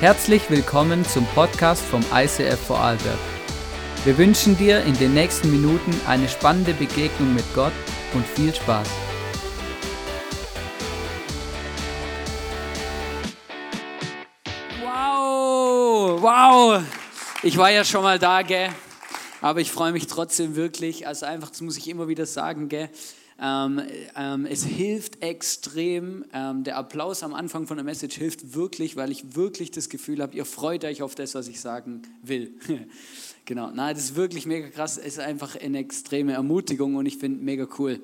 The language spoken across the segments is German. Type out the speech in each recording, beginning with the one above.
Herzlich willkommen zum Podcast vom ICF Vorarlberg. Wir wünschen dir in den nächsten Minuten eine spannende Begegnung mit Gott und viel Spaß. Wow, wow. Ich war ja schon mal da, gell? Aber ich freue mich trotzdem wirklich. Also einfach, das muss ich immer wieder sagen, gell? Ähm, ähm, es hilft extrem. Ähm, der Applaus am Anfang von der Message hilft wirklich, weil ich wirklich das Gefühl habe, ihr freut euch auf das, was ich sagen will. genau, nein, das ist wirklich mega krass. Es ist einfach eine extreme Ermutigung und ich finde mega cool.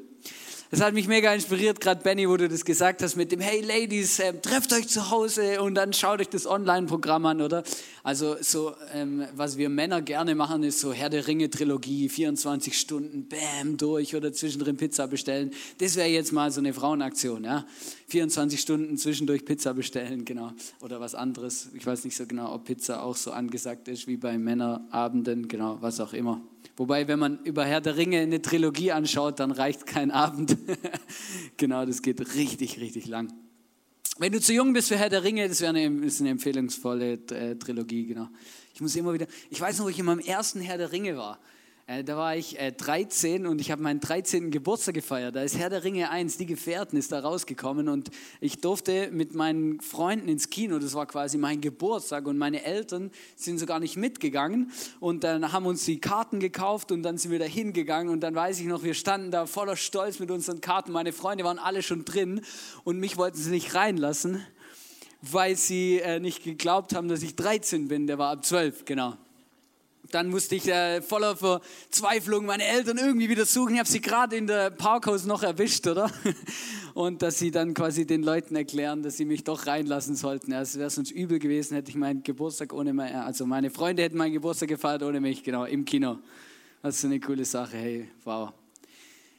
Das hat mich mega inspiriert, gerade Benny, wo du das gesagt hast mit dem Hey Ladies, äh, trefft euch zu Hause und dann schaut euch das Online-Programm an, oder? Also so, ähm, was wir Männer gerne machen, ist so Herr der Ringe-Trilogie, 24 Stunden, bam, durch oder zwischendrin Pizza bestellen. Das wäre jetzt mal so eine Frauenaktion, ja? 24 Stunden zwischendurch Pizza bestellen, genau. Oder was anderes. Ich weiß nicht so genau, ob Pizza auch so angesagt ist wie bei Männerabenden, genau, was auch immer. Wobei, wenn man über Herr der Ringe eine Trilogie anschaut, dann reicht kein Abend. genau, das geht richtig, richtig lang. Wenn du zu jung bist für Herr der Ringe, das wäre eine, ist eine empfehlungsvolle äh, Trilogie, genau. Ich muss immer wieder, ich weiß noch, wo ich in meinem ersten Herr der Ringe war. Äh, da war ich äh, 13 und ich habe meinen 13. Geburtstag gefeiert. Da ist Herr der Ringe 1, die Gefährten, ist da rausgekommen und ich durfte mit meinen Freunden ins Kino. Das war quasi mein Geburtstag und meine Eltern sind sogar nicht mitgegangen und dann haben uns die Karten gekauft und dann sind wir da hingegangen und dann weiß ich noch, wir standen da voller Stolz mit unseren Karten. Meine Freunde waren alle schon drin und mich wollten sie nicht reinlassen, weil sie äh, nicht geglaubt haben, dass ich 13 bin. Der war ab 12, genau. Dann musste ich äh, voller Verzweiflung meine Eltern irgendwie wieder suchen. Ich habe sie gerade in der Parkhaus noch erwischt, oder? Und dass sie dann quasi den Leuten erklären, dass sie mich doch reinlassen sollten. Es wäre sonst übel gewesen, hätte ich meinen Geburtstag ohne mich, also meine Freunde hätten meinen Geburtstag gefeiert ohne mich, genau, im Kino. Das ist eine coole Sache, hey, wow.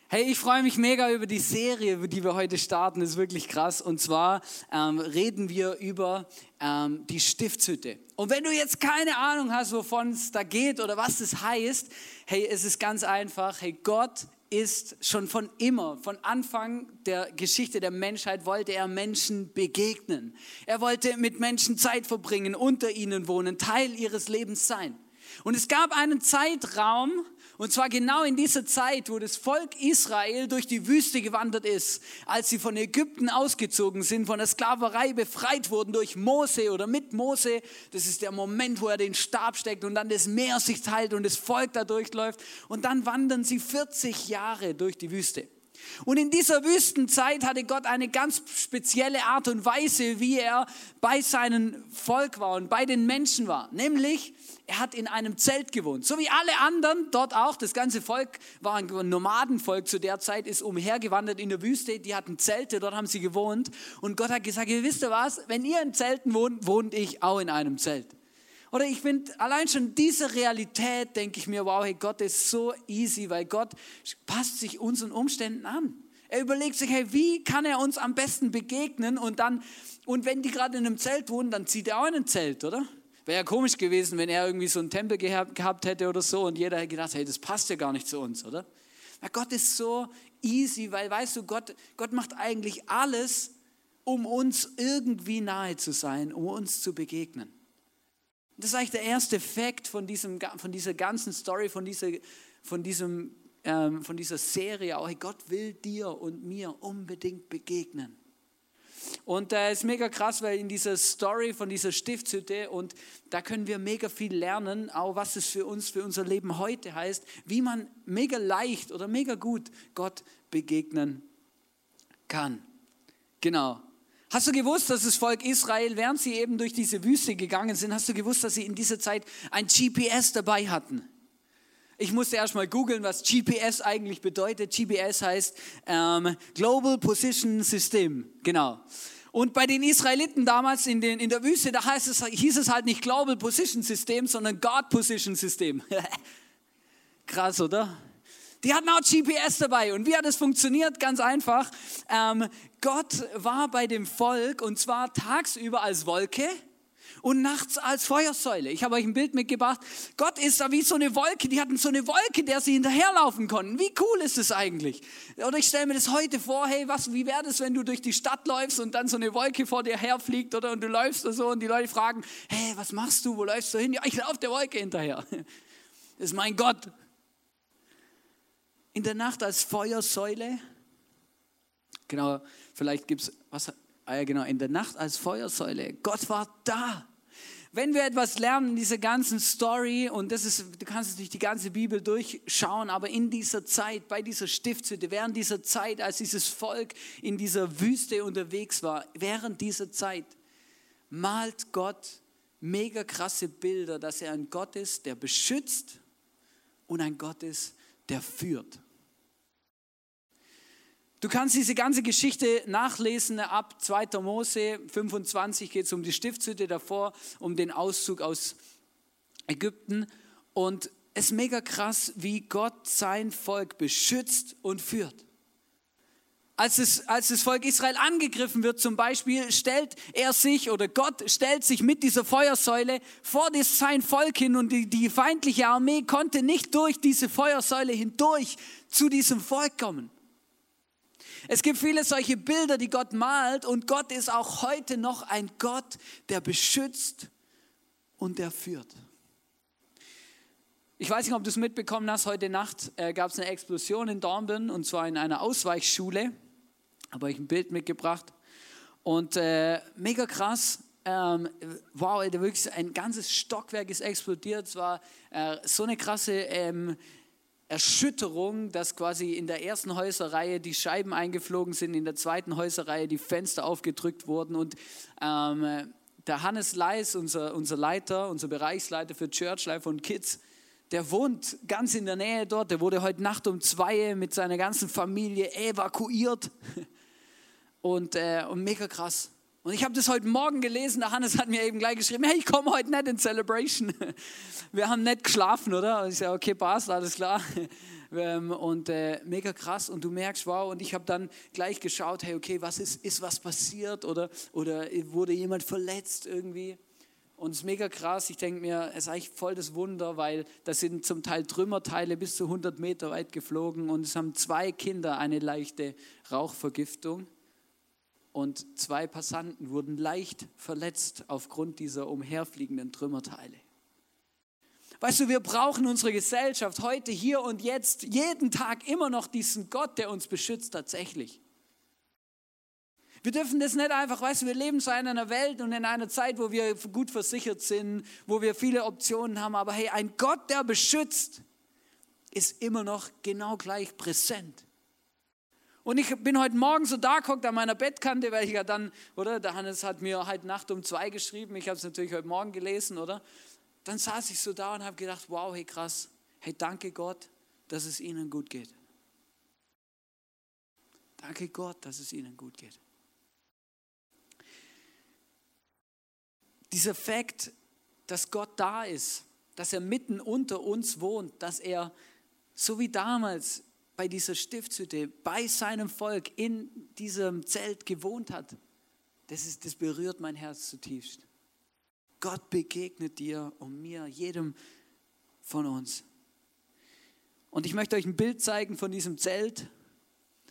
Hey, ich freue mich mega über die Serie, die wir heute starten. Das ist wirklich krass. Und zwar ähm, reden wir über ähm, die Stiftshütte. Und wenn du jetzt keine Ahnung hast, wovon es da geht oder was das heißt, hey, es ist ganz einfach. Hey, Gott ist schon von immer, von Anfang der Geschichte der Menschheit, wollte er Menschen begegnen. Er wollte mit Menschen Zeit verbringen, unter ihnen wohnen, Teil ihres Lebens sein. Und es gab einen Zeitraum, und zwar genau in dieser Zeit, wo das Volk Israel durch die Wüste gewandert ist, als sie von Ägypten ausgezogen sind, von der Sklaverei befreit wurden durch Mose oder mit Mose. Das ist der Moment, wo er den Stab steckt und dann das Meer sich teilt und das Volk da durchläuft. Und dann wandern sie 40 Jahre durch die Wüste. Und in dieser Wüstenzeit hatte Gott eine ganz spezielle Art und Weise, wie er bei seinem Volk war und bei den Menschen war. Nämlich, er hat in einem Zelt gewohnt. So wie alle anderen dort auch. Das ganze Volk war ein Nomadenvolk zu der Zeit, ist umhergewandert in der Wüste. Die hatten Zelte, dort haben sie gewohnt. Und Gott hat gesagt, ihr wisst ihr was, wenn ihr in Zelten wohnt, wohnt ich auch in einem Zelt. Oder ich finde, allein schon diese Realität, denke ich mir, wow, hey, Gott ist so easy, weil Gott passt sich unseren Umständen an. Er überlegt sich, hey, wie kann er uns am besten begegnen? Und dann, und wenn die gerade in einem Zelt wohnen, dann zieht er auch in ein Zelt, oder? Wäre ja komisch gewesen, wenn er irgendwie so einen Tempel gehabt hätte oder so und jeder hätte gedacht, hey, das passt ja gar nicht zu uns, oder? Na, Gott ist so easy, weil weißt du, Gott, Gott macht eigentlich alles, um uns irgendwie nahe zu sein, um uns zu begegnen. Das ist eigentlich der erste Effekt von, von dieser ganzen Story, von dieser, von diesem, ähm, von dieser Serie. Auch hey, Gott will dir und mir unbedingt begegnen. Und äh, ist mega krass, weil in dieser Story von dieser Stiftshütte und da können wir mega viel lernen, auch was es für uns, für unser Leben heute heißt, wie man mega leicht oder mega gut Gott begegnen kann. Genau. Hast du gewusst, dass das Volk Israel, während sie eben durch diese Wüste gegangen sind, hast du gewusst, dass sie in dieser Zeit ein GPS dabei hatten? Ich musste erst mal googeln, was GPS eigentlich bedeutet. GPS heißt ähm, Global Position System, genau. Und bei den Israeliten damals in, den, in der Wüste, da heißt es, hieß es halt nicht Global Position System, sondern God Position System. Krass, oder? Die hatten auch GPS dabei. Und wie hat es funktioniert? Ganz einfach. Ähm, Gott war bei dem Volk und zwar tagsüber als Wolke und nachts als Feuersäule. Ich habe euch ein Bild mitgebracht. Gott ist da wie so eine Wolke. Die hatten so eine Wolke, der sie hinterherlaufen konnten. Wie cool ist das eigentlich? Oder ich stelle mir das heute vor, hey, was, wie wäre das, wenn du durch die Stadt läufst und dann so eine Wolke vor dir herfliegt oder und du läufst da so und die Leute fragen, hey, was machst du, wo läufst du hin? Ja, ich laufe der Wolke hinterher. Das ist mein Gott. In der Nacht als Feuersäule. Genau, vielleicht gibt es, was, Ah ja, genau, in der Nacht als Feuersäule. Gott war da. Wenn wir etwas lernen in dieser ganzen Story, und das ist, du kannst durch die ganze Bibel durchschauen, aber in dieser Zeit, bei dieser Stiftshütte, während dieser Zeit, als dieses Volk in dieser Wüste unterwegs war, während dieser Zeit malt Gott mega krasse Bilder, dass er ein Gott ist, der beschützt und ein Gott ist, der führt. Du kannst diese ganze Geschichte nachlesen ab 2. Mose 25 geht es um die Stiftshütte davor, um den Auszug aus Ägypten. Und es ist mega krass, wie Gott sein Volk beschützt und führt. Als, es, als das Volk Israel angegriffen wird zum Beispiel, stellt er sich oder Gott stellt sich mit dieser Feuersäule vor das sein Volk hin und die, die feindliche Armee konnte nicht durch diese Feuersäule hindurch zu diesem Volk kommen. Es gibt viele solche Bilder, die Gott malt und Gott ist auch heute noch ein Gott, der beschützt und der führt. Ich weiß nicht, ob du es mitbekommen hast, heute Nacht äh, gab es eine Explosion in Dornbirn und zwar in einer Ausweichschule. Habe euch ein Bild mitgebracht und äh, mega krass. Ähm, wow, wirklich ein ganzes Stockwerk ist explodiert. Es war äh, so eine krasse ähm, Erschütterung, dass quasi in der ersten Häuserreihe die Scheiben eingeflogen sind, in der zweiten Häuserreihe die Fenster aufgedrückt wurden und ähm, der Hannes Leis, unser, unser Leiter, unser Bereichsleiter für Church Life und Kids, der wohnt ganz in der Nähe dort. Der wurde heute Nacht um zwei mit seiner ganzen Familie evakuiert. Und, äh, und mega krass. Und ich habe das heute Morgen gelesen, der Hannes hat mir eben gleich geschrieben, hey, ich komme heute nicht in Celebration. Wir haben nicht geschlafen, oder? Und ich sage, okay, passt, alles klar. Ähm, und äh, mega krass und du merkst, wow, und ich habe dann gleich geschaut, hey, okay, was ist, ist was passiert oder, oder wurde jemand verletzt irgendwie? Und es ist mega krass, ich denke mir, es ist eigentlich voll das Wunder, weil da sind zum Teil Trümmerteile bis zu 100 Meter weit geflogen und es haben zwei Kinder eine leichte Rauchvergiftung und zwei Passanten wurden leicht verletzt aufgrund dieser umherfliegenden Trümmerteile. Weißt du, wir brauchen unsere Gesellschaft heute, hier und jetzt, jeden Tag immer noch diesen Gott, der uns beschützt tatsächlich. Wir dürfen das nicht einfach, weißt du, wir leben so in einer Welt und in einer Zeit, wo wir gut versichert sind, wo wir viele Optionen haben, aber hey, ein Gott, der beschützt, ist immer noch genau gleich präsent. Und ich bin heute Morgen so da geguckt an meiner Bettkante, weil ich ja dann, oder, der Hannes hat mir heute Nacht um zwei geschrieben, ich habe es natürlich heute Morgen gelesen, oder? Dann saß ich so da und habe gedacht, wow, hey krass, hey danke Gott, dass es ihnen gut geht. Danke Gott, dass es ihnen gut geht. Dieser Fakt, dass Gott da ist, dass er mitten unter uns wohnt, dass er so wie damals bei dieser Stiftshütte, bei seinem Volk in diesem Zelt gewohnt hat, das, ist, das berührt mein Herz zutiefst. Gott begegnet dir und mir, jedem von uns. Und ich möchte euch ein Bild zeigen von diesem Zelt.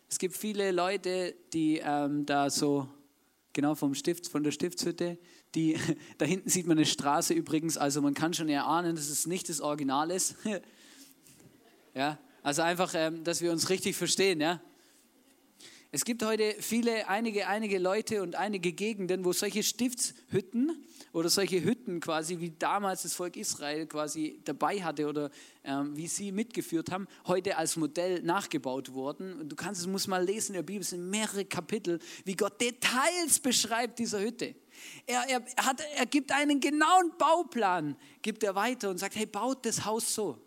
Es gibt viele Leute, die ähm, da so, genau vom Stift, von der Stiftshütte, die, da hinten sieht man eine Straße übrigens, also man kann schon erahnen, dass es nicht das Original ist. ja, also einfach, ähm, dass wir uns richtig verstehen, ja. Es gibt heute viele, einige, einige Leute und einige Gegenden, wo solche Stiftshütten oder solche Hütten quasi, wie damals das Volk Israel quasi dabei hatte oder ähm, wie sie mitgeführt haben, heute als Modell nachgebaut wurden. Und du kannst es, musst mal lesen in der Bibel, es sind mehrere Kapitel, wie Gott Details beschreibt dieser Hütte. Er, er, hat, er gibt einen genauen Bauplan, gibt er weiter und sagt, hey, baut das Haus so.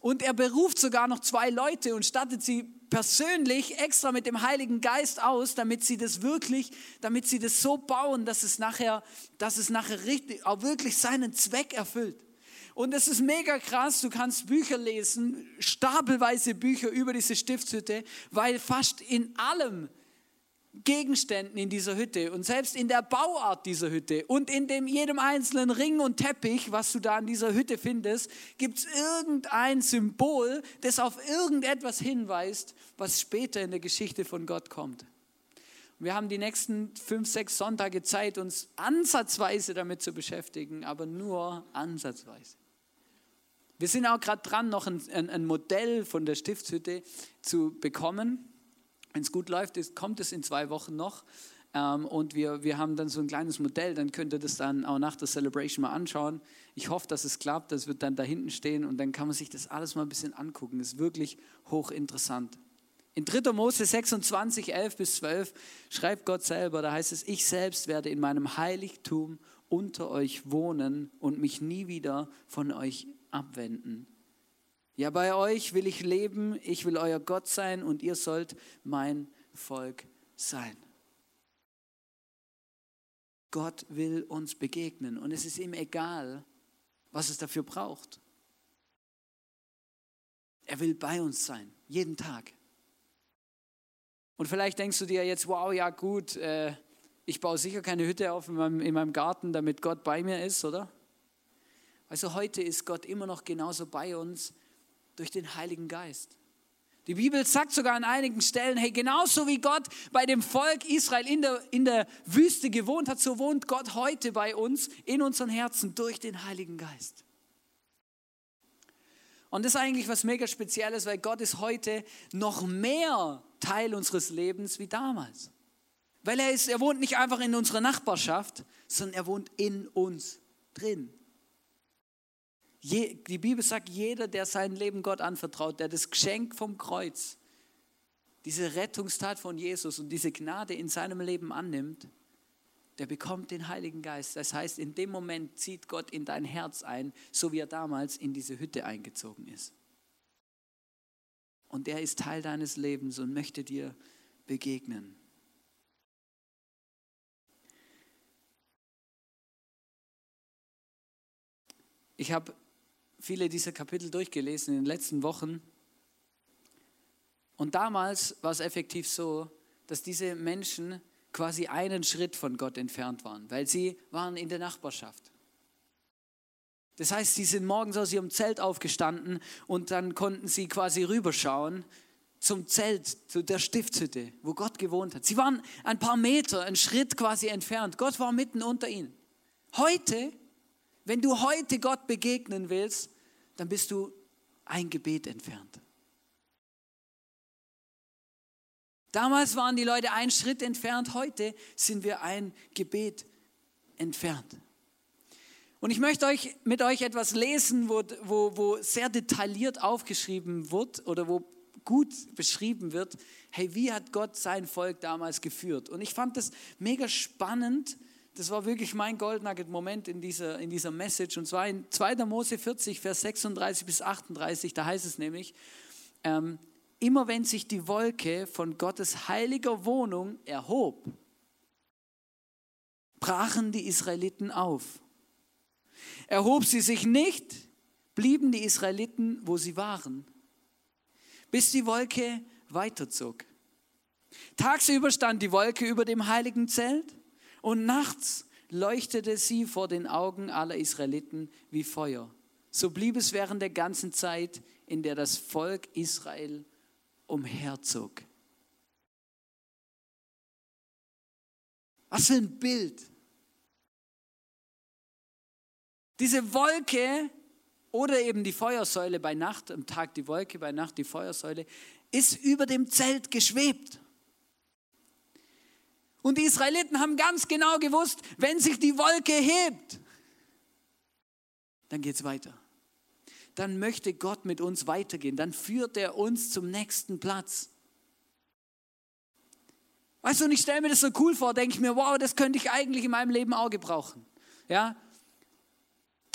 Und er beruft sogar noch zwei Leute und stattet sie persönlich extra mit dem Heiligen Geist aus, damit sie das wirklich, damit sie das so bauen, dass es nachher, dass es nachher richtig, auch wirklich seinen Zweck erfüllt. Und es ist mega krass, du kannst Bücher lesen, stapelweise Bücher über diese Stiftshütte, weil fast in allem Gegenständen in dieser Hütte und selbst in der Bauart dieser Hütte und in dem jedem einzelnen Ring und Teppich, was du da in dieser Hütte findest, gibt es irgendein Symbol, das auf irgendetwas hinweist, was später in der Geschichte von Gott kommt. Wir haben die nächsten fünf, sechs Sonntage Zeit, uns ansatzweise damit zu beschäftigen, aber nur ansatzweise. Wir sind auch gerade dran, noch ein, ein, ein, Modell von der Stiftshütte zu bekommen. Wenn es gut läuft, ist, kommt es in zwei Wochen noch. Ähm, und wir, wir haben dann so ein kleines Modell, dann könnt ihr das dann auch nach der Celebration mal anschauen. Ich hoffe, dass es klappt, das wird dann da hinten stehen und dann kann man sich das alles mal ein bisschen angucken. Das ist wirklich hochinteressant. In 3. Mose 26, 11 bis 12 schreibt Gott selber, da heißt es, ich selbst werde in meinem Heiligtum unter euch wohnen und mich nie wieder von euch abwenden. Ja, bei euch will ich leben, ich will euer Gott sein und ihr sollt mein Volk sein. Gott will uns begegnen und es ist ihm egal, was es dafür braucht. Er will bei uns sein, jeden Tag. Und vielleicht denkst du dir jetzt, wow, ja gut, äh, ich baue sicher keine Hütte auf in meinem, in meinem Garten, damit Gott bei mir ist, oder? Also heute ist Gott immer noch genauso bei uns durch den Heiligen Geist. Die Bibel sagt sogar an einigen Stellen, hey, genauso wie Gott bei dem Volk Israel in der, in der Wüste gewohnt hat, so wohnt Gott heute bei uns in unseren Herzen durch den Heiligen Geist. Und das ist eigentlich was mega Spezielles, weil Gott ist heute noch mehr Teil unseres Lebens wie damals. Weil er ist, er wohnt nicht einfach in unserer Nachbarschaft, sondern er wohnt in uns drin. Die Bibel sagt, jeder, der sein Leben Gott anvertraut, der das Geschenk vom Kreuz, diese Rettungstat von Jesus und diese Gnade in seinem Leben annimmt, der bekommt den Heiligen Geist. Das heißt, in dem Moment zieht Gott in dein Herz ein, so wie er damals in diese Hütte eingezogen ist. Und er ist Teil deines Lebens und möchte dir begegnen. Ich habe viele dieser Kapitel durchgelesen in den letzten Wochen. Und damals war es effektiv so, dass diese Menschen quasi einen Schritt von Gott entfernt waren, weil sie waren in der Nachbarschaft. Das heißt, sie sind morgens aus ihrem Zelt aufgestanden und dann konnten sie quasi rüberschauen zum Zelt, zu der Stiftshütte, wo Gott gewohnt hat. Sie waren ein paar Meter, einen Schritt quasi entfernt. Gott war mitten unter ihnen. Heute wenn du heute Gott begegnen willst, dann bist du ein Gebet entfernt. Damals waren die Leute einen Schritt entfernt, heute sind wir ein Gebet entfernt. Und ich möchte euch, mit euch etwas lesen, wo, wo, wo sehr detailliert aufgeschrieben wird oder wo gut beschrieben wird, hey, wie hat Gott sein Volk damals geführt? Und ich fand das mega spannend, das war wirklich mein Goldnugget-Moment in dieser, in dieser Message. Und zwar in 2. Mose 40, Vers 36 bis 38, da heißt es nämlich, ähm, immer wenn sich die Wolke von Gottes heiliger Wohnung erhob, brachen die Israeliten auf. Erhob sie sich nicht, blieben die Israeliten, wo sie waren, bis die Wolke weiterzog. Tagsüber stand die Wolke über dem heiligen Zelt und nachts leuchtete sie vor den Augen aller Israeliten wie Feuer. So blieb es während der ganzen Zeit, in der das Volk Israel umherzog. Was für ein Bild. Diese Wolke oder eben die Feuersäule bei Nacht, am Tag die Wolke, bei Nacht die Feuersäule, ist über dem Zelt geschwebt. Und die Israeliten haben ganz genau gewusst, wenn sich die Wolke hebt, dann geht es weiter. Dann möchte Gott mit uns weitergehen. Dann führt er uns zum nächsten Platz. Weißt du, und ich stelle mir das so cool vor, denke ich mir, wow, das könnte ich eigentlich in meinem Leben auch gebrauchen. Ja,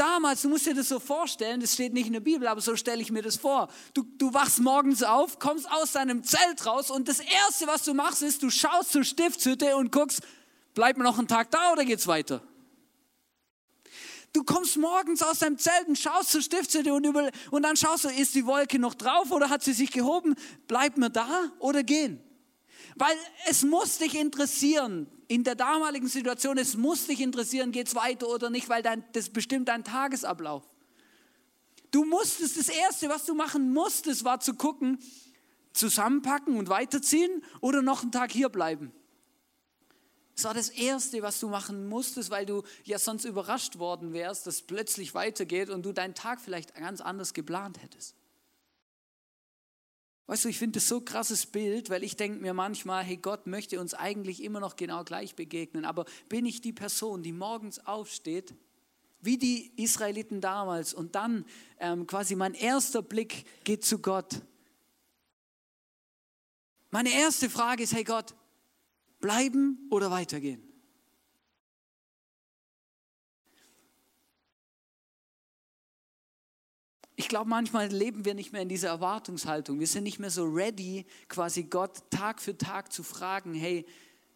Damals, du musst dir das so vorstellen, das steht nicht in der Bibel, aber so stelle ich mir das vor. Du, du wachst morgens auf, kommst aus deinem Zelt raus und das Erste, was du machst, ist, du schaust zur Stiftshütte und guckst, bleibt mir noch ein Tag da oder geht's weiter? Du kommst morgens aus deinem Zelt und schaust zur Stiftshütte und, über, und dann schaust du, ist die Wolke noch drauf oder hat sie sich gehoben? Bleibt mir da oder gehen? Weil es muss dich interessieren, in der damaligen Situation, es muss dich interessieren, geht es weiter oder nicht, weil dein, das bestimmt dein Tagesablauf. Du musstest, das Erste, was du machen musstest, war zu gucken, zusammenpacken und weiterziehen oder noch einen Tag hier bleiben. Das war das Erste, was du machen musstest, weil du ja sonst überrascht worden wärst, dass plötzlich weitergeht und du deinen Tag vielleicht ganz anders geplant hättest. Weißt du, ich finde das so ein krasses Bild, weil ich denke mir manchmal, hey, Gott möchte uns eigentlich immer noch genau gleich begegnen, aber bin ich die Person, die morgens aufsteht, wie die Israeliten damals und dann ähm, quasi mein erster Blick geht zu Gott. Meine erste Frage ist, hey Gott, bleiben oder weitergehen? Glaube, manchmal leben wir nicht mehr in dieser Erwartungshaltung. Wir sind nicht mehr so ready, quasi Gott Tag für Tag zu fragen, hey,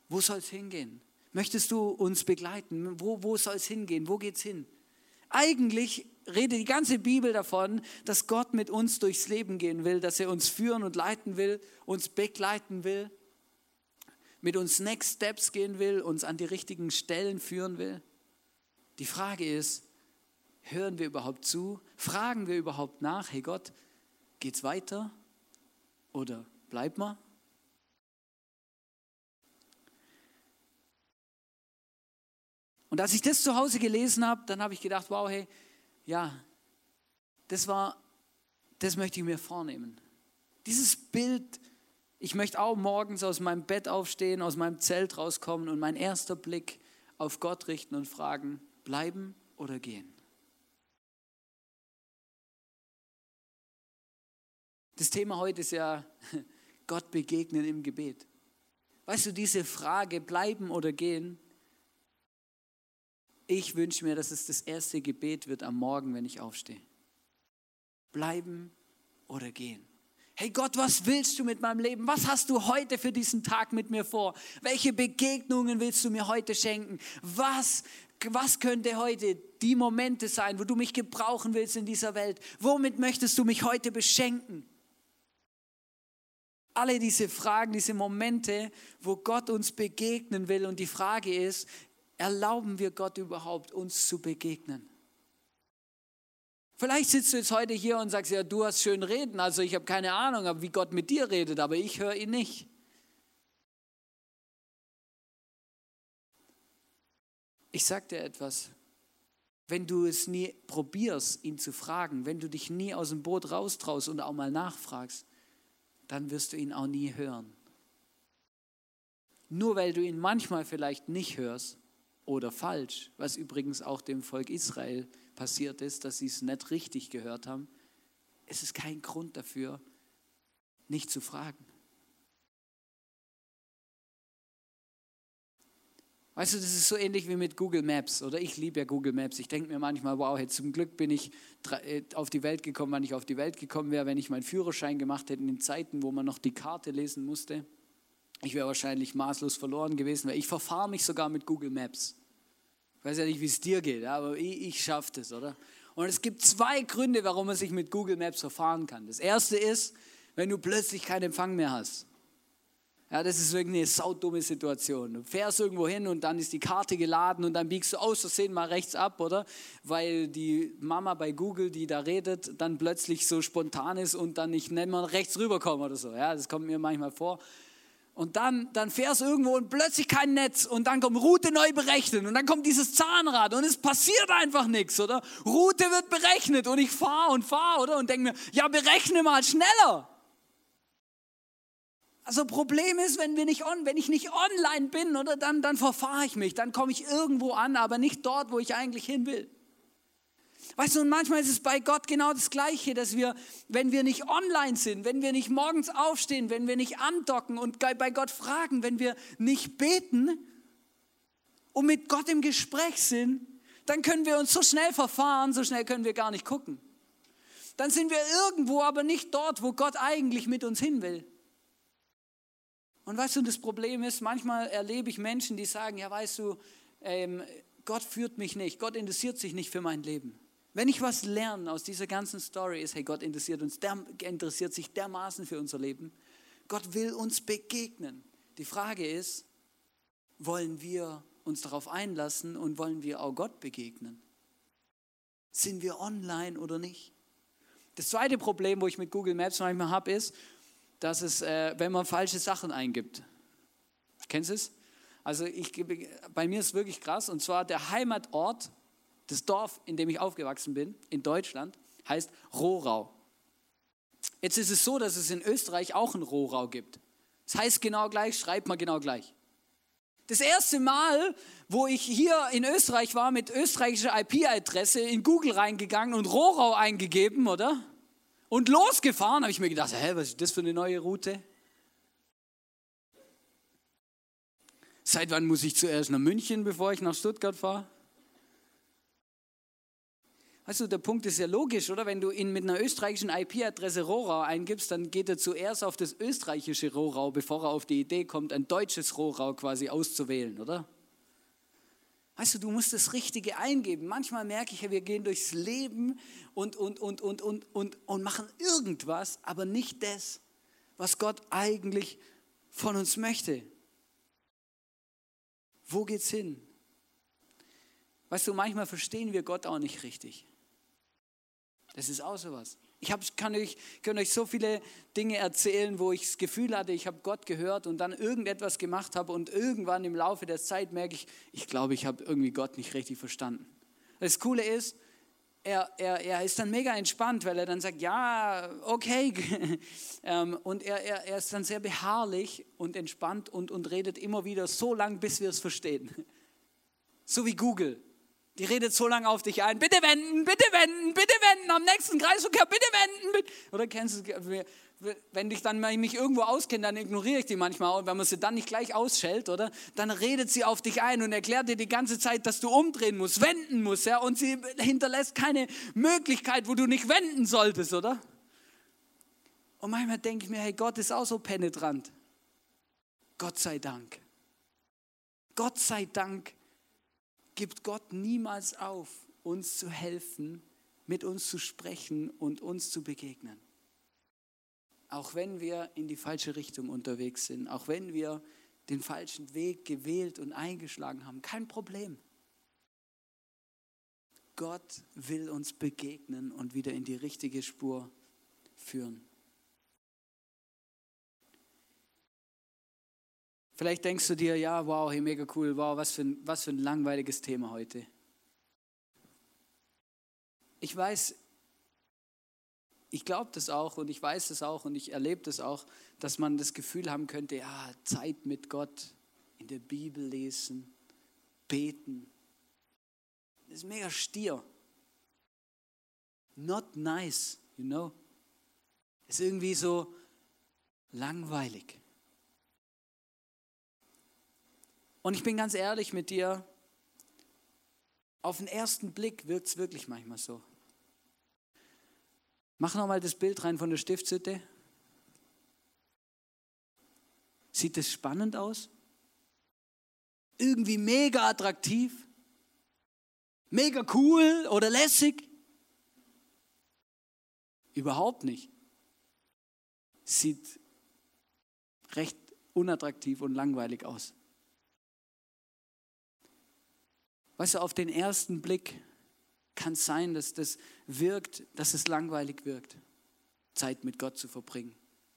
wo soll es hingehen? Möchtest du uns begleiten? Wo, wo soll es hingehen? Wo geht es hin? Eigentlich redet die ganze Bibel davon, dass Gott mit uns durchs Leben gehen will, dass er uns führen und leiten will, uns begleiten will, mit uns Next Steps gehen will, uns an die richtigen Stellen führen will. Die Frage ist, Hören wir überhaupt zu? Fragen wir überhaupt nach? Hey Gott, geht's weiter? Oder bleibt mal? Und als ich das zu Hause gelesen habe, dann habe ich gedacht, wow, hey, ja, das war, das möchte ich mir vornehmen. Dieses Bild, ich möchte auch morgens aus meinem Bett aufstehen, aus meinem Zelt rauskommen und mein erster Blick auf Gott richten und fragen, bleiben oder gehen? Das Thema heute ist ja Gott begegnen im Gebet. Weißt du, diese Frage, bleiben oder gehen, ich wünsche mir, dass es das erste Gebet wird am Morgen, wenn ich aufstehe. Bleiben oder gehen. Hey Gott, was willst du mit meinem Leben? Was hast du heute für diesen Tag mit mir vor? Welche Begegnungen willst du mir heute schenken? Was, was könnte heute die Momente sein, wo du mich gebrauchen willst in dieser Welt? Womit möchtest du mich heute beschenken? Alle diese Fragen, diese Momente, wo Gott uns begegnen will. Und die Frage ist, erlauben wir Gott überhaupt, uns zu begegnen? Vielleicht sitzt du jetzt heute hier und sagst, ja, du hast schön reden, also ich habe keine Ahnung, wie Gott mit dir redet, aber ich höre ihn nicht. Ich sage dir etwas, wenn du es nie probierst, ihn zu fragen, wenn du dich nie aus dem Boot raustraust und auch mal nachfragst, dann wirst du ihn auch nie hören. Nur weil du ihn manchmal vielleicht nicht hörst oder falsch, was übrigens auch dem Volk Israel passiert ist, dass sie es nicht richtig gehört haben, ist es kein Grund dafür, nicht zu fragen. Weißt du, das ist so ähnlich wie mit Google Maps oder ich liebe ja Google Maps. Ich denke mir manchmal, wow, hey, zum Glück bin ich äh, auf die Welt gekommen, wann ich auf die Welt gekommen wäre, wenn ich meinen Führerschein gemacht hätte in den Zeiten, wo man noch die Karte lesen musste. Ich wäre wahrscheinlich maßlos verloren gewesen, weil ich verfahre mich sogar mit Google Maps. Ich weiß ja nicht, wie es dir geht, aber ich, ich schaffe das, oder? Und es gibt zwei Gründe, warum man sich mit Google Maps verfahren kann. Das erste ist, wenn du plötzlich keinen Empfang mehr hast. Ja, das ist wirklich eine saudumme Situation. Du fährst irgendwo hin und dann ist die Karte geladen und dann biegst du aus Versehen mal rechts ab, oder? Weil die Mama bei Google, die da redet, dann plötzlich so spontan ist und dann nicht mehr rechts rüberkommen oder so. Ja, das kommt mir manchmal vor. Und dann, dann fährst du irgendwo und plötzlich kein Netz und dann kommt Route neu berechnen und dann kommt dieses Zahnrad und es passiert einfach nichts, oder? Route wird berechnet und ich fahre und fahre, oder? Und denke mir, ja, berechne mal schneller. Also Problem ist, wenn, wir nicht on, wenn ich nicht online bin, oder dann, dann verfahre ich mich, dann komme ich irgendwo an, aber nicht dort, wo ich eigentlich hin will. Weißt du, und manchmal ist es bei Gott genau das Gleiche, dass wir, wenn wir nicht online sind, wenn wir nicht morgens aufstehen, wenn wir nicht andocken und bei Gott fragen, wenn wir nicht beten und mit Gott im Gespräch sind, dann können wir uns so schnell verfahren, so schnell können wir gar nicht gucken. Dann sind wir irgendwo, aber nicht dort, wo Gott eigentlich mit uns hin will. Und weißt du, das Problem ist, manchmal erlebe ich Menschen, die sagen, ja weißt du, ähm, Gott führt mich nicht, Gott interessiert sich nicht für mein Leben. Wenn ich was lerne aus dieser ganzen Story ist, hey, Gott interessiert uns, der, interessiert sich dermaßen für unser Leben. Gott will uns begegnen. Die Frage ist, wollen wir uns darauf einlassen und wollen wir auch Gott begegnen? Sind wir online oder nicht? Das zweite Problem, wo ich mit Google Maps manchmal habe, ist, dass es, äh, wenn man falsche Sachen eingibt. Kennst du es? Also ich, bei mir ist es wirklich krass. Und zwar der Heimatort, das Dorf, in dem ich aufgewachsen bin, in Deutschland, heißt Rohrau. Jetzt ist es so, dass es in Österreich auch einen Rohrau gibt. Das heißt genau gleich, schreibt man genau gleich. Das erste Mal, wo ich hier in Österreich war mit österreichischer IP-Adresse, in Google reingegangen und Rohrau eingegeben, oder? Und losgefahren, habe ich mir gedacht, hä, was ist das für eine neue Route? Seit wann muss ich zuerst nach München, bevor ich nach Stuttgart fahre? Weißt du, der Punkt ist ja logisch, oder? Wenn du ihn mit einer österreichischen IP-Adresse Rohrau eingibst, dann geht er zuerst auf das österreichische Rohrau, bevor er auf die Idee kommt, ein deutsches Rohrau quasi auszuwählen, oder? Weißt du, du musst das Richtige eingeben. Manchmal merke ich, wir gehen durchs Leben und, und, und, und, und, und, und machen irgendwas, aber nicht das, was Gott eigentlich von uns möchte. Wo geht's hin? Weißt du, manchmal verstehen wir Gott auch nicht richtig. Das ist auch sowas. Ich hab, kann, euch, kann euch so viele Dinge erzählen, wo ich das Gefühl hatte, ich habe Gott gehört und dann irgendetwas gemacht habe und irgendwann im Laufe der Zeit merke ich, ich glaube, ich habe irgendwie Gott nicht richtig verstanden. Das Coole ist, er, er, er ist dann mega entspannt, weil er dann sagt, ja, okay. Ähm, und er, er, er ist dann sehr beharrlich und entspannt und, und redet immer wieder so lang, bis wir es verstehen. So wie Google. Die redet so lange auf dich ein. Bitte wenden, bitte wenden, bitte wenden, am nächsten Kreisverkehr, bitte wenden. Bitte. Oder kennst du, wenn ich dann mich irgendwo auskenne, dann ignoriere ich die manchmal. Und wenn man sie dann nicht gleich ausschält, oder? Dann redet sie auf dich ein und erklärt dir die ganze Zeit, dass du umdrehen musst, wenden musst, ja? Und sie hinterlässt keine Möglichkeit, wo du nicht wenden solltest, oder? Und manchmal denke ich mir, hey, Gott ist auch so penetrant. Gott sei Dank. Gott sei Dank gibt Gott niemals auf, uns zu helfen, mit uns zu sprechen und uns zu begegnen. Auch wenn wir in die falsche Richtung unterwegs sind, auch wenn wir den falschen Weg gewählt und eingeschlagen haben, kein Problem. Gott will uns begegnen und wieder in die richtige Spur führen. Vielleicht denkst du dir, ja, wow, hey, mega cool, wow, was für ein, was für ein langweiliges Thema heute. Ich weiß, ich glaube das auch und ich weiß das auch und ich erlebe das auch, dass man das Gefühl haben könnte, ja, Zeit mit Gott, in der Bibel lesen, beten. Das ist mega stier. Not nice, you know. Ist irgendwie so langweilig. Und ich bin ganz ehrlich mit dir, auf den ersten Blick wirkt es wirklich manchmal so. Mach nochmal das Bild rein von der Stiftshütte. Sieht das spannend aus? Irgendwie mega attraktiv? Mega cool oder lässig? Überhaupt nicht. Sieht recht unattraktiv und langweilig aus. Weißt du, auf den ersten Blick kann es sein, dass das wirkt, dass es langweilig wirkt, Zeit mit Gott zu verbringen,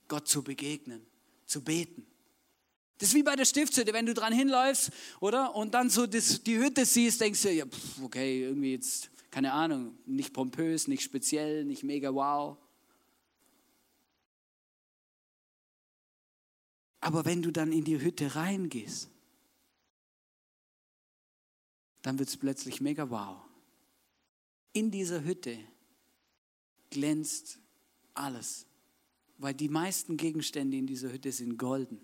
Gott zu begegnen, zu beten. Das ist wie bei der Stiftshütte, wenn du dran hinläufst, oder? Und dann so das, die Hütte siehst, denkst du, ja, pff, okay, irgendwie jetzt, keine Ahnung, nicht pompös, nicht speziell, nicht mega wow. Aber wenn du dann in die Hütte reingehst, dann wird es plötzlich mega wow. In dieser Hütte glänzt alles, weil die meisten Gegenstände in dieser Hütte sind golden.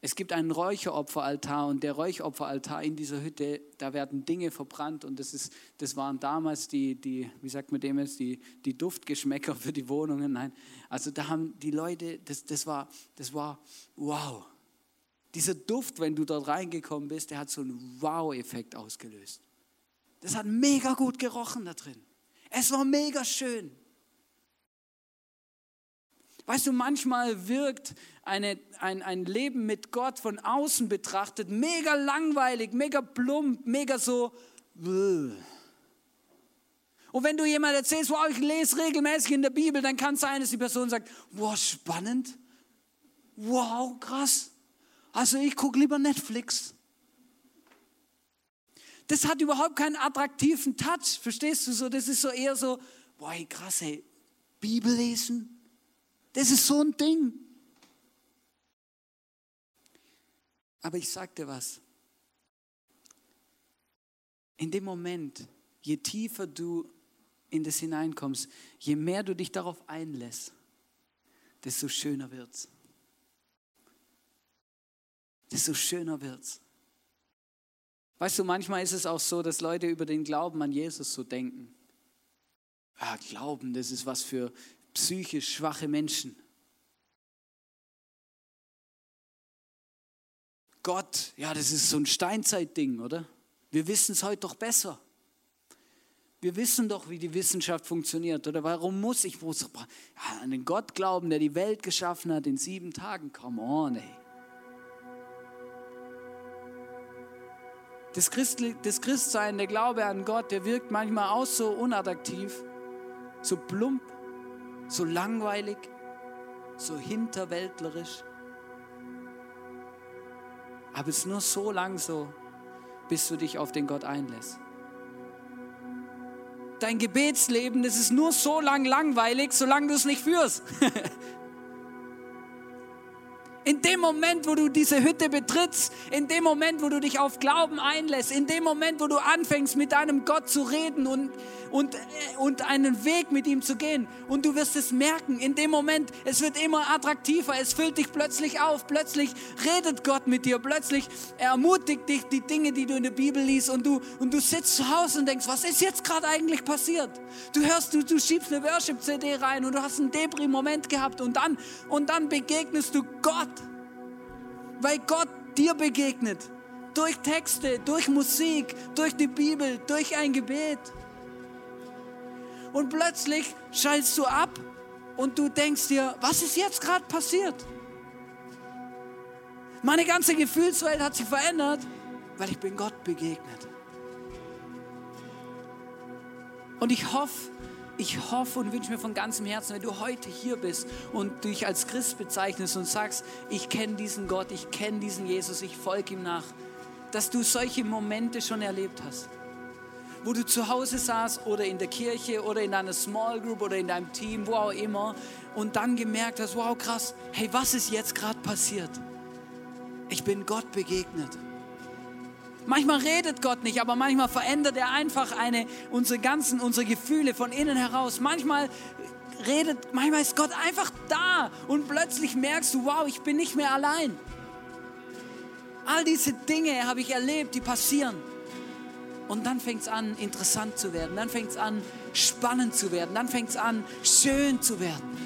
Es gibt einen Räucheropferaltar und der Räucheropferaltar in dieser Hütte, da werden Dinge verbrannt und das, ist, das waren damals die, die, wie sagt man dem jetzt, die, die Duftgeschmäcker für die Wohnungen. Nein, also da haben die Leute, das, das, war, das war wow. Dieser Duft, wenn du dort reingekommen bist, der hat so einen Wow-Effekt ausgelöst. Das hat mega gut gerochen da drin. Es war mega schön. Weißt du, manchmal wirkt eine, ein, ein Leben mit Gott von außen betrachtet mega langweilig, mega plump, mega so. Und wenn du jemand erzählst, wow, ich lese regelmäßig in der Bibel, dann kann es sein, dass die Person sagt, wow, spannend, wow, krass. Also ich gucke lieber Netflix. Das hat überhaupt keinen attraktiven Touch, verstehst du so? Das ist so eher so, boah, krass, ey, Bibel lesen, das ist so ein Ding. Aber ich sag dir was. In dem Moment, je tiefer du in das hineinkommst, je mehr du dich darauf einlässt, desto schöner wird's. Desto schöner wird's. Weißt du, manchmal ist es auch so, dass Leute über den Glauben an Jesus so denken. Ja, Glauben, das ist was für psychisch schwache Menschen. Gott, ja, das ist so ein Steinzeitding, oder? Wir wissen es heute doch besser. Wir wissen doch, wie die Wissenschaft funktioniert, oder? Warum muss ich ja, an den Gott glauben, der die Welt geschaffen hat in sieben Tagen? Come on, ey. Das, Christ, das Christsein, der Glaube an Gott, der wirkt manchmal auch so unattraktiv, so plump, so langweilig, so hinterwäldlerisch. Aber es ist nur so lang so, bis du dich auf den Gott einlässt. Dein Gebetsleben, das ist nur so lang langweilig, solange du es nicht führst. In dem Moment, wo du diese Hütte betrittst, in dem Moment, wo du dich auf Glauben einlässt, in dem Moment, wo du anfängst, mit deinem Gott zu reden und, und, äh, und einen Weg mit ihm zu gehen, und du wirst es merken, in dem Moment, es wird immer attraktiver, es füllt dich plötzlich auf, plötzlich redet Gott mit dir, plötzlich ermutigt dich die Dinge, die du in der Bibel liest, und du, und du sitzt zu Hause und denkst, was ist jetzt gerade eigentlich passiert? Du hörst, du, du schiebst eine Worship-CD rein und du hast einen Debris-Moment gehabt und dann, und dann begegnest du Gott weil Gott dir begegnet. Durch Texte, durch Musik, durch die Bibel, durch ein Gebet. Und plötzlich schaltest du ab und du denkst dir, was ist jetzt gerade passiert? Meine ganze Gefühlswelt hat sich verändert, weil ich bin Gott begegnet. Und ich hoffe, ich hoffe und wünsche mir von ganzem Herzen, wenn du heute hier bist und dich als Christ bezeichnest und sagst, ich kenne diesen Gott, ich kenne diesen Jesus, ich folge ihm nach, dass du solche Momente schon erlebt hast. Wo du zu Hause saßt oder in der Kirche oder in deiner Small Group oder in deinem Team, wo auch immer, und dann gemerkt hast, wow krass, hey, was ist jetzt gerade passiert? Ich bin Gott begegnet. Manchmal redet Gott nicht, aber manchmal verändert er einfach eine, unsere ganzen, unsere Gefühle von innen heraus. Manchmal redet, manchmal ist Gott einfach da und plötzlich merkst du, wow, ich bin nicht mehr allein. All diese Dinge habe ich erlebt, die passieren. Und dann fängt es an, interessant zu werden. Dann fängt es an, spannend zu werden. Dann fängt es an, schön zu werden.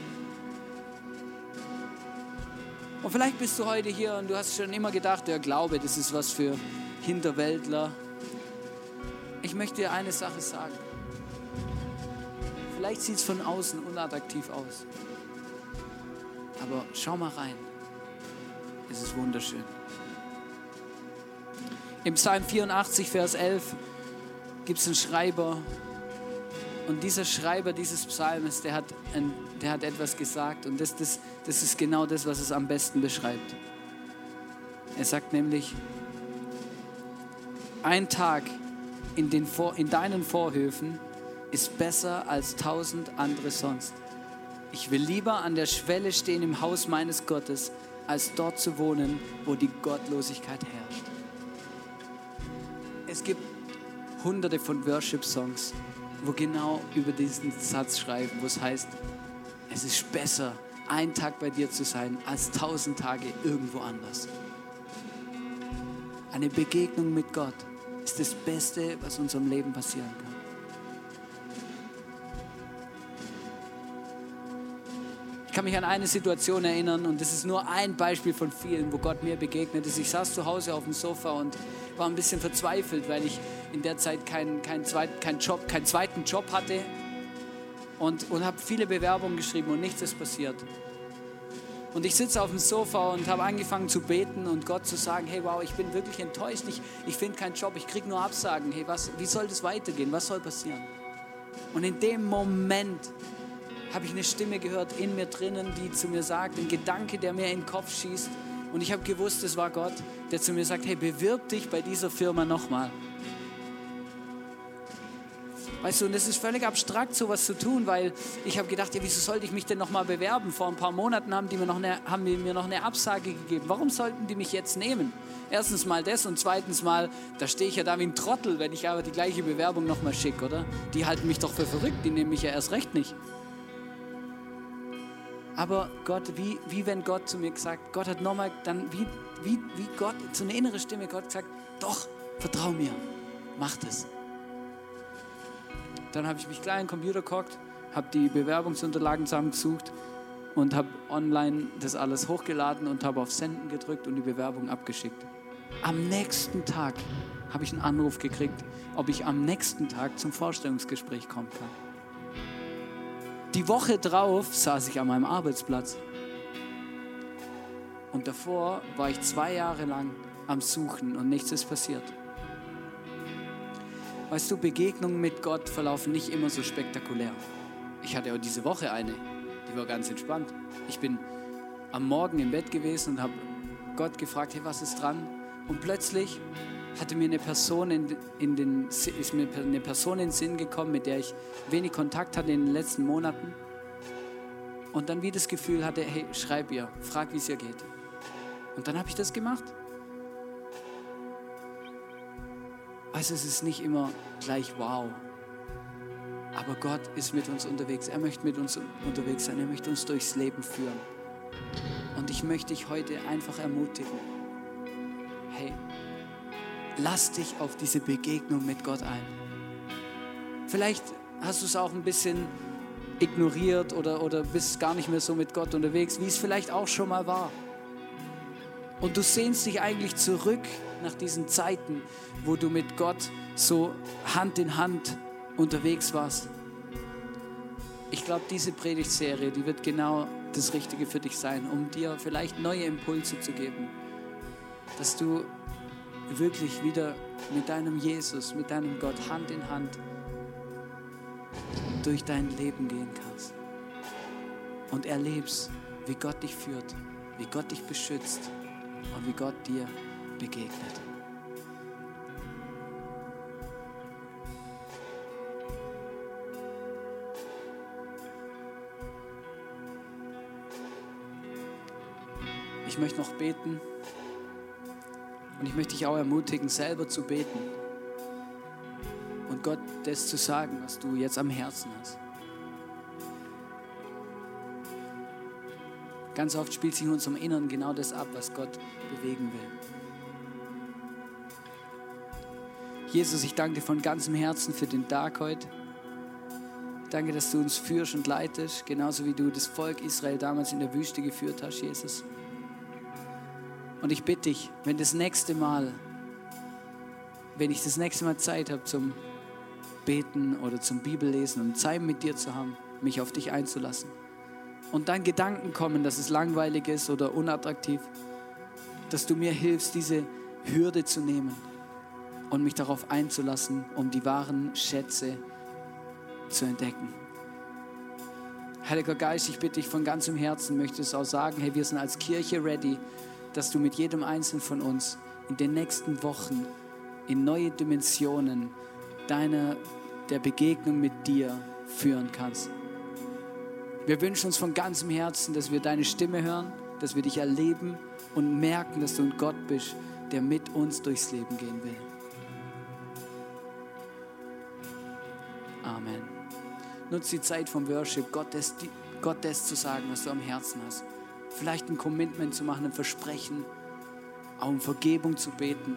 Und vielleicht bist du heute hier und du hast schon immer gedacht, der Glaube, das ist was für Hinterwäldler. Ich möchte dir eine Sache sagen. Vielleicht sieht es von außen unattraktiv aus. Aber schau mal rein. Es ist wunderschön. Im Psalm 84, Vers 11 gibt es einen Schreiber. Und dieser Schreiber dieses Psalmes, der hat, ein, der hat etwas gesagt. Und das, das, das ist genau das, was es am besten beschreibt. Er sagt nämlich, ein Tag in, den Vor in deinen Vorhöfen ist besser als tausend andere sonst. Ich will lieber an der Schwelle stehen im Haus meines Gottes, als dort zu wohnen, wo die Gottlosigkeit herrscht. Es gibt hunderte von Worship-Songs, wo genau über diesen Satz schreiben, wo es heißt, es ist besser, ein Tag bei dir zu sein, als tausend Tage irgendwo anders. Eine Begegnung mit Gott ist das Beste, was unserem Leben passieren kann. Ich kann mich an eine Situation erinnern und das ist nur ein Beispiel von vielen, wo Gott mir begegnet ist. Ich saß zu Hause auf dem Sofa und war ein bisschen verzweifelt, weil ich in der Zeit keinen kein zweit, kein Job, keinen zweiten Job hatte und, und habe viele Bewerbungen geschrieben und nichts ist passiert. Und ich sitze auf dem Sofa und habe angefangen zu beten und Gott zu sagen, hey wow, ich bin wirklich enttäuscht, ich, ich finde keinen Job, ich kriege nur Absagen. Hey, was, wie soll das weitergehen? Was soll passieren? Und in dem Moment habe ich eine Stimme gehört in mir drinnen, die zu mir sagt, ein Gedanke, der mir in den Kopf schießt. Und ich habe gewusst, es war Gott, der zu mir sagt, hey, bewirb dich bei dieser Firma nochmal. Weißt du, und es ist völlig abstrakt, sowas zu tun, weil ich habe gedacht, ja, wieso sollte ich mich denn nochmal bewerben? Vor ein paar Monaten haben die mir noch eine, haben die mir noch eine Absage gegeben. Warum sollten die mich jetzt nehmen? Erstens mal das und zweitens mal, da stehe ich ja da wie ein Trottel, wenn ich aber die gleiche Bewerbung nochmal schicke, oder? Die halten mich doch für verrückt, die nehmen mich ja erst recht nicht. Aber Gott, wie, wie wenn Gott zu mir gesagt, Gott hat nochmal, dann wie, wie, wie Gott, zu einer inneren Stimme, Gott gesagt, doch, vertrau mir, mach das. Dann habe ich mich gleich in den Computer gehockt, habe die Bewerbungsunterlagen zusammengesucht und habe online das alles hochgeladen und habe auf Senden gedrückt und die Bewerbung abgeschickt. Am nächsten Tag habe ich einen Anruf gekriegt, ob ich am nächsten Tag zum Vorstellungsgespräch kommen kann. Die Woche drauf saß ich an meinem Arbeitsplatz. Und davor war ich zwei Jahre lang am Suchen und nichts ist passiert. Weißt du, Begegnungen mit Gott verlaufen nicht immer so spektakulär. Ich hatte auch diese Woche eine, die war ganz entspannt. Ich bin am Morgen im Bett gewesen und habe Gott gefragt, hey, was ist dran? Und plötzlich hatte mir eine Person in, in den, ist mir eine Person in den Sinn gekommen, mit der ich wenig Kontakt hatte in den letzten Monaten. Und dann wie das Gefühl hatte, hey, schreib ihr, frag, wie es ihr geht. Und dann habe ich das gemacht. Also es ist nicht immer gleich wow. Aber Gott ist mit uns unterwegs. Er möchte mit uns unterwegs sein. Er möchte uns durchs Leben führen. Und ich möchte dich heute einfach ermutigen. Hey, lass dich auf diese Begegnung mit Gott ein. Vielleicht hast du es auch ein bisschen ignoriert oder, oder bist gar nicht mehr so mit Gott unterwegs, wie es vielleicht auch schon mal war. Und du sehnst dich eigentlich zurück nach diesen Zeiten, wo du mit Gott so Hand in Hand unterwegs warst. Ich glaube, diese Predigtserie, die wird genau das Richtige für dich sein, um dir vielleicht neue Impulse zu geben, dass du wirklich wieder mit deinem Jesus, mit deinem Gott Hand in Hand durch dein Leben gehen kannst und erlebst, wie Gott dich führt, wie Gott dich beschützt und wie Gott dir begegnet. Ich möchte noch beten und ich möchte dich auch ermutigen, selber zu beten und Gott das zu sagen, was du jetzt am Herzen hast. Ganz oft spielt sich in unserem Inneren genau das ab, was Gott bewegen will. Jesus, ich danke dir von ganzem Herzen für den Tag heute. Danke, dass du uns führst und leitest, genauso wie du das Volk Israel damals in der Wüste geführt hast, Jesus. Und ich bitte dich, wenn das nächste Mal, wenn ich das nächste Mal Zeit habe zum Beten oder zum Bibellesen und Zeit mit dir zu haben, mich auf dich einzulassen, und dann Gedanken kommen, dass es langweilig ist oder unattraktiv, dass du mir hilfst, diese Hürde zu nehmen und mich darauf einzulassen, um die wahren Schätze zu entdecken. Heiliger Geist, ich bitte dich von ganzem Herzen, möchtest auch sagen, hey, wir sind als Kirche ready, dass du mit jedem Einzelnen von uns in den nächsten Wochen in neue Dimensionen deiner, der Begegnung mit dir führen kannst. Wir wünschen uns von ganzem Herzen, dass wir deine Stimme hören, dass wir dich erleben und merken, dass du ein Gott bist, der mit uns durchs Leben gehen will. Amen. Nutze die Zeit vom Worship, Gott das, Gott das zu sagen, was du am Herzen hast. Vielleicht ein Commitment zu machen, ein Versprechen, auch um Vergebung zu beten.